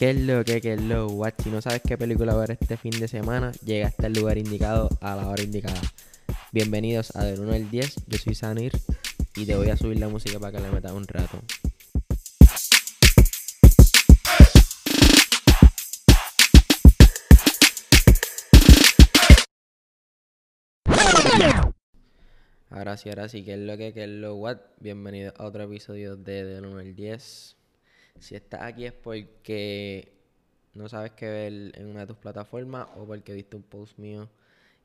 ¿Qué es lo que, qué es lo what? Si no sabes qué película ver este fin de semana, llega hasta el lugar indicado a la hora indicada. Bienvenidos a Del 1 al 10, yo soy Sanir y te voy a subir la música para que le metas un rato. Ahora sí, ahora sí, ¿qué es lo que, qué es lo what? Bienvenido a otro episodio de Del 1 al 10. Si estás aquí es porque no sabes qué ver en una de tus plataformas o porque viste un post mío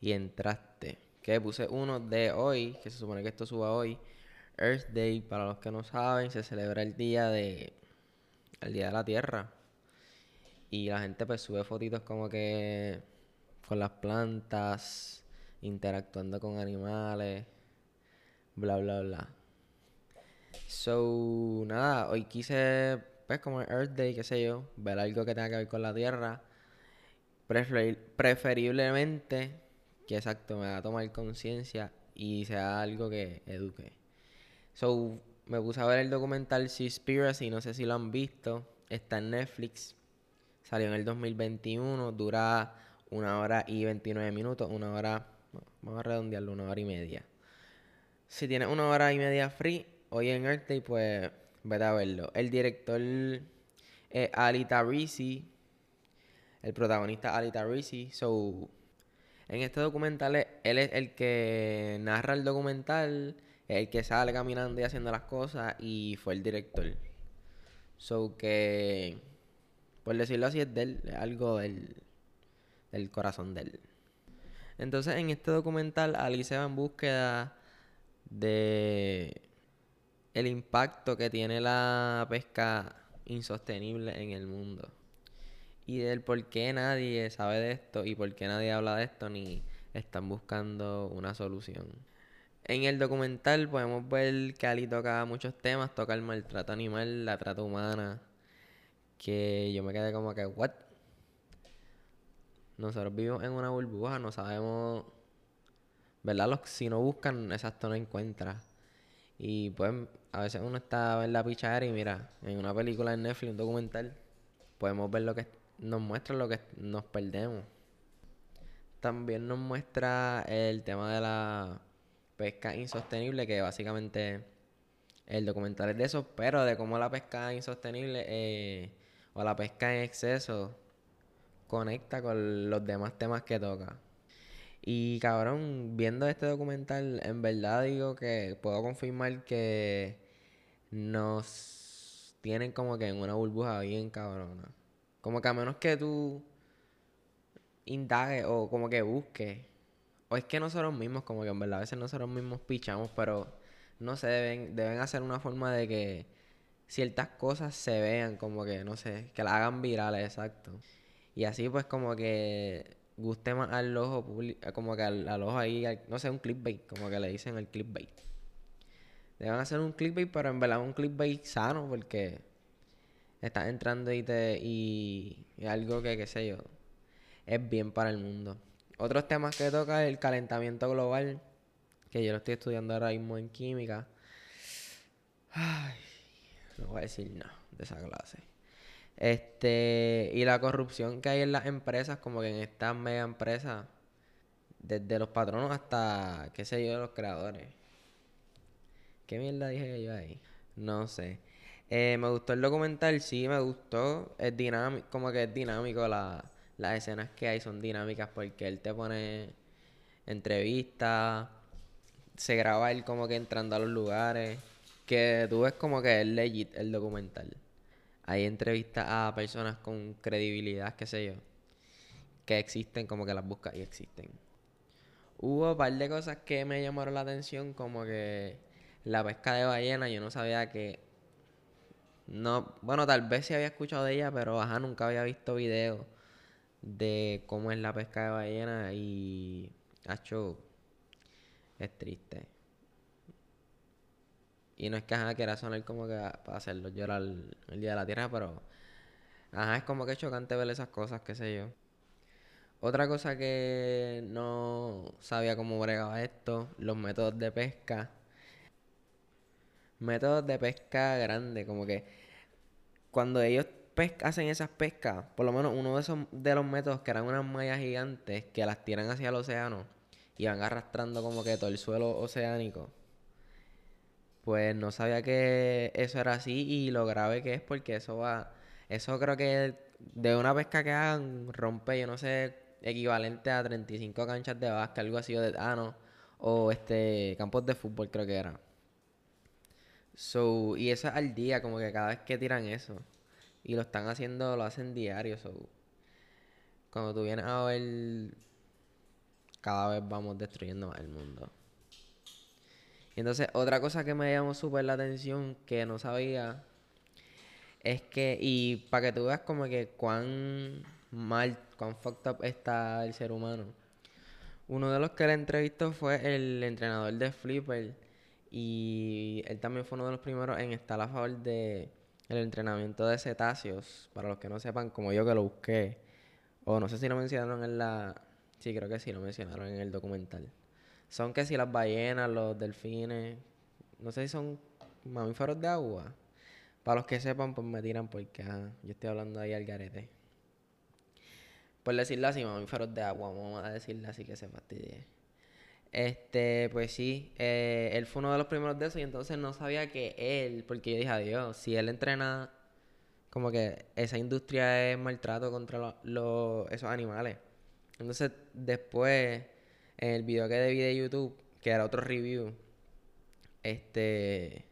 y entraste. Que puse uno de hoy, que se supone que esto suba hoy. Earth Day, para los que no saben, se celebra el día de. el día de la Tierra. Y la gente pues sube fotitos como que con las plantas, interactuando con animales, bla bla bla. So, nada, hoy quise, pues como Earth Day, qué sé yo, ver algo que tenga que ver con la Tierra. Prefer- preferiblemente, que exacto, me haga tomar conciencia y sea algo que eduque. So, me puse a ver el documental Seaspiracy, no sé si lo han visto, está en Netflix, salió en el 2021, dura una hora y 29 minutos, una hora, vamos a redondearlo, una hora y media. Si tienes una hora y media free, hoy en Earth Day, pues vete a verlo. El director es Ali Tarisi, el protagonista Ali Tarisi, so... En este documental, él es el que narra el documental, el que sale caminando y haciendo las cosas y fue el director. So que, por decirlo así, es de él, algo del, del corazón de él. Entonces, en este documental, Ali se va en búsqueda de el impacto que tiene la pesca insostenible en el mundo. Y del por qué nadie sabe de esto y por qué nadie habla de esto ni están buscando una solución. En el documental podemos ver que Ali toca muchos temas, toca el maltrato animal, la trata humana, que yo me quedé como que, ¿what? Nosotros vivimos en una burbuja, no sabemos, ¿verdad? Los, si no buscan, exacto no encuentra. Y pues a veces uno está en la pichadera y mira, en una película en Netflix, un documental, podemos ver lo que nos muestra lo que nos perdemos. También nos muestra el tema de la pesca insostenible, que básicamente el documental es de eso, pero de cómo la pesca insostenible eh, o la pesca en exceso conecta con los demás temas que toca. Y cabrón, viendo este documental, en verdad digo que puedo confirmar que nos tienen como que en una burbuja bien cabrona. Como que a menos que tú indagues o como que busques. O es que nosotros mismos, como que en verdad a veces nosotros mismos pichamos, pero no sé, deben, deben hacer una forma de que ciertas cosas se vean como que, no sé, que la hagan virales, exacto. Y así pues como que guste más al ojo público, como que al, al ojo ahí, no sé, un clickbait, como que le dicen el clickbait. Deben hacer un clickbait, pero en verdad un clickbait sano porque estás entrando y te y, y algo que, qué sé yo, es bien para el mundo. Otros temas que toca es el calentamiento global, que yo lo estoy estudiando ahora mismo en química. Ay, no voy a decir nada de esa clase. Este, y la corrupción que hay en las empresas, como que en estas mega empresas, desde los patronos hasta, qué sé yo, los creadores. ¿Qué mierda dije yo ahí? No sé. Eh, me gustó el documental, sí, me gustó. Es dinámico, como que es dinámico la, las escenas que hay son dinámicas porque él te pone entrevistas, se graba él como que entrando a los lugares, que tú ves como que es legit el documental. Hay entrevistas a personas con credibilidad, qué sé yo, que existen, como que las buscas y existen. Hubo un par de cosas que me llamaron la atención, como que la pesca de ballena, yo no sabía que... No, bueno, tal vez sí había escuchado de ella, pero ajá, nunca había visto videos de cómo es la pesca de ballena y... Hacho, es triste. Y no es que ajá, quiera sonar como que para hacerlo llorar el, día de la tierra, pero ajá, es como que chocante ver esas cosas, qué sé yo. Otra cosa que no sabía cómo bregaba esto, los métodos de pesca. Métodos de pesca grande, como que cuando ellos hacen esas pescas, por lo menos uno de esos de los métodos que eran unas mallas gigantes que las tiran hacia el océano y van arrastrando como que todo el suelo oceánico. Pues no sabía que eso era así y lo grave que es porque eso va, eso creo que de una pesca que hagan rompe, yo no sé, equivalente a 35 canchas de básquet, algo así, o de, ah, no, o este, campos de fútbol creo que era. So, y eso es al día, como que cada vez que tiran eso. Y lo están haciendo, lo hacen diario, so. Cuando tú vienes a ver, cada vez vamos destruyendo más el mundo. Y entonces, otra cosa que me llamó súper la atención, que no sabía, es que, y para que tú veas como que cuán mal, cuán fucked up está el ser humano. Uno de los que le entrevistó fue el entrenador de Flipper. Y él también fue uno de los primeros en estar a favor de el entrenamiento de cetáceos. Para los que no sepan, como yo que lo busqué. O no sé si lo mencionaron en la... Sí, creo que sí lo mencionaron en el documental. Son que si las ballenas, los delfines, no sé si son mamíferos de agua. Para los que sepan, pues me tiran porque yo estoy hablando ahí al garete. Por decirlo así, mamíferos de agua, vamos a decirle así que se fastidie. Este, pues sí, eh, él fue uno de los primeros de esos y entonces no sabía que él, porque yo dije, adiós, si él entrena, como que esa industria es maltrato contra los, esos animales. Entonces, después en el video que debí de YouTube, que era otro review, este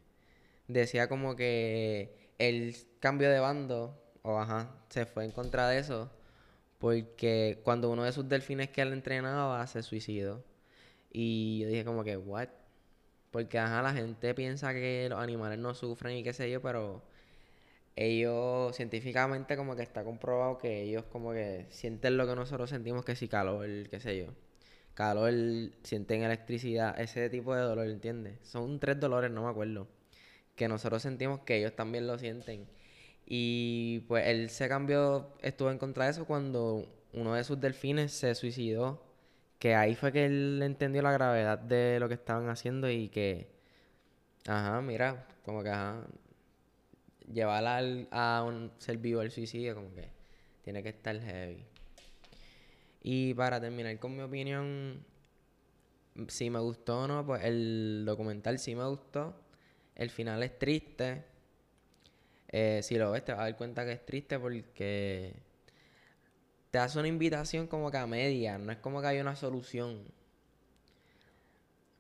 decía como que el cambio de bando, o ajá, se fue en contra de eso, porque cuando uno de sus delfines que él entrenaba se suicidó. Y yo dije como que, what? Porque ajá, la gente piensa que los animales no sufren y qué sé yo, pero ellos científicamente como que está comprobado que ellos como que sienten lo que nosotros sentimos que si calor, qué sé yo calor, sienten electricidad, ese tipo de dolor, ¿entiendes? Son tres dolores, no me acuerdo, que nosotros sentimos que ellos también lo sienten. Y pues él se cambió, estuvo en contra de eso cuando uno de sus delfines se suicidó, que ahí fue que él entendió la gravedad de lo que estaban haciendo y que, ajá, mira, como que, ajá, llevar a un ser vivo al suicidio, como que tiene que estar heavy. Y para terminar con mi opinión, si me gustó o no, pues el documental sí me gustó. El final es triste. Eh, si lo ves, te vas a dar cuenta que es triste porque te hace una invitación como que a media, no es como que hay una solución.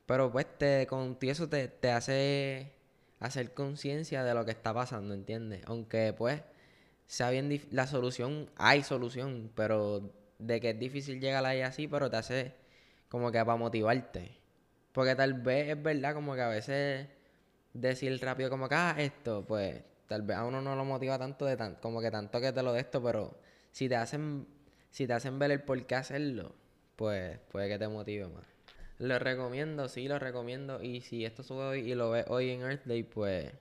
Pero pues te, con eso te, te hace hacer conciencia de lo que está pasando, ¿entiendes? Aunque pues sea bien la solución, hay solución, pero de que es difícil llegar ahí así, pero te hace como que para motivarte. Porque tal vez es verdad como que a veces decir rápido como que, ah, esto, pues tal vez a uno no lo motiva tanto de tan, como que tanto que te lo de esto, pero si te hacen, si te hacen ver el por qué hacerlo, pues puede que te motive más. Lo recomiendo, sí, lo recomiendo. Y si esto sube hoy y lo ves hoy en Earth Day, pues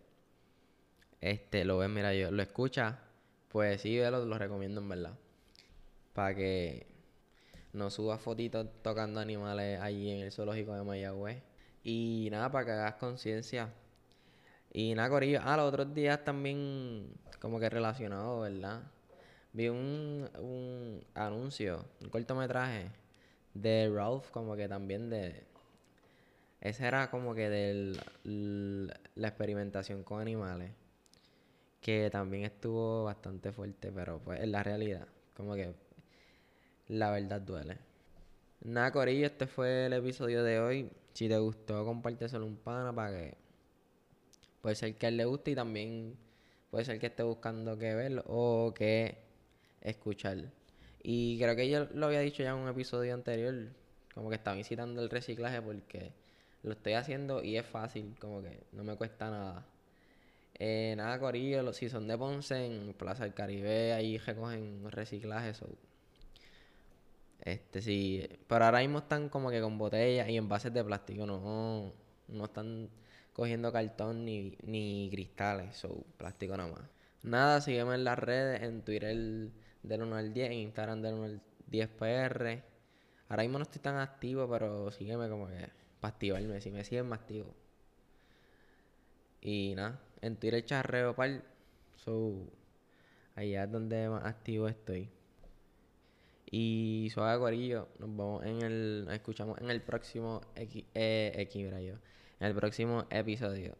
este, lo ves, mira, yo lo escucha, pues sí, lo, lo recomiendo en verdad para que no suba fotitos tocando animales allí en el zoológico de Mayagüez. Y nada, para que hagas conciencia. Y nada, Corillo. Ah, los otros días también, como que relacionado, ¿verdad? Vi un, un anuncio, un cortometraje de Ralph, como que también de. Ese era como que de la experimentación con animales. Que también estuvo bastante fuerte, pero pues en la realidad. Como que la verdad duele. Nada, Corillo, este fue el episodio de hoy. Si te gustó, compárteselo un pana para que. Puede ser que a él le guste y también puede ser que esté buscando qué ver o qué escuchar. Y creo que yo lo había dicho ya en un episodio anterior. Como que estaba incitando el reciclaje porque lo estoy haciendo y es fácil, como que no me cuesta nada. Eh, nada, Corillo, si son de Ponce, en Plaza del Caribe, ahí recogen reciclaje. So este sí, pero ahora mismo están como que con botellas y envases de plástico, no, no están cogiendo cartón ni, ni cristales, o plástico nada más. Nada, sígueme en las redes, en Twitter del 1 al 10, en Instagram del 1 al 10 PR. Ahora mismo no estoy tan activo, pero sígueme como que para activarme, si me siguen más activo. Y nada, en Twitter charreo par, so Allá es donde más activo estoy. Y suave corillo, nos vemos en el, nos escuchamos en el próximo X, eh, en el próximo episodio.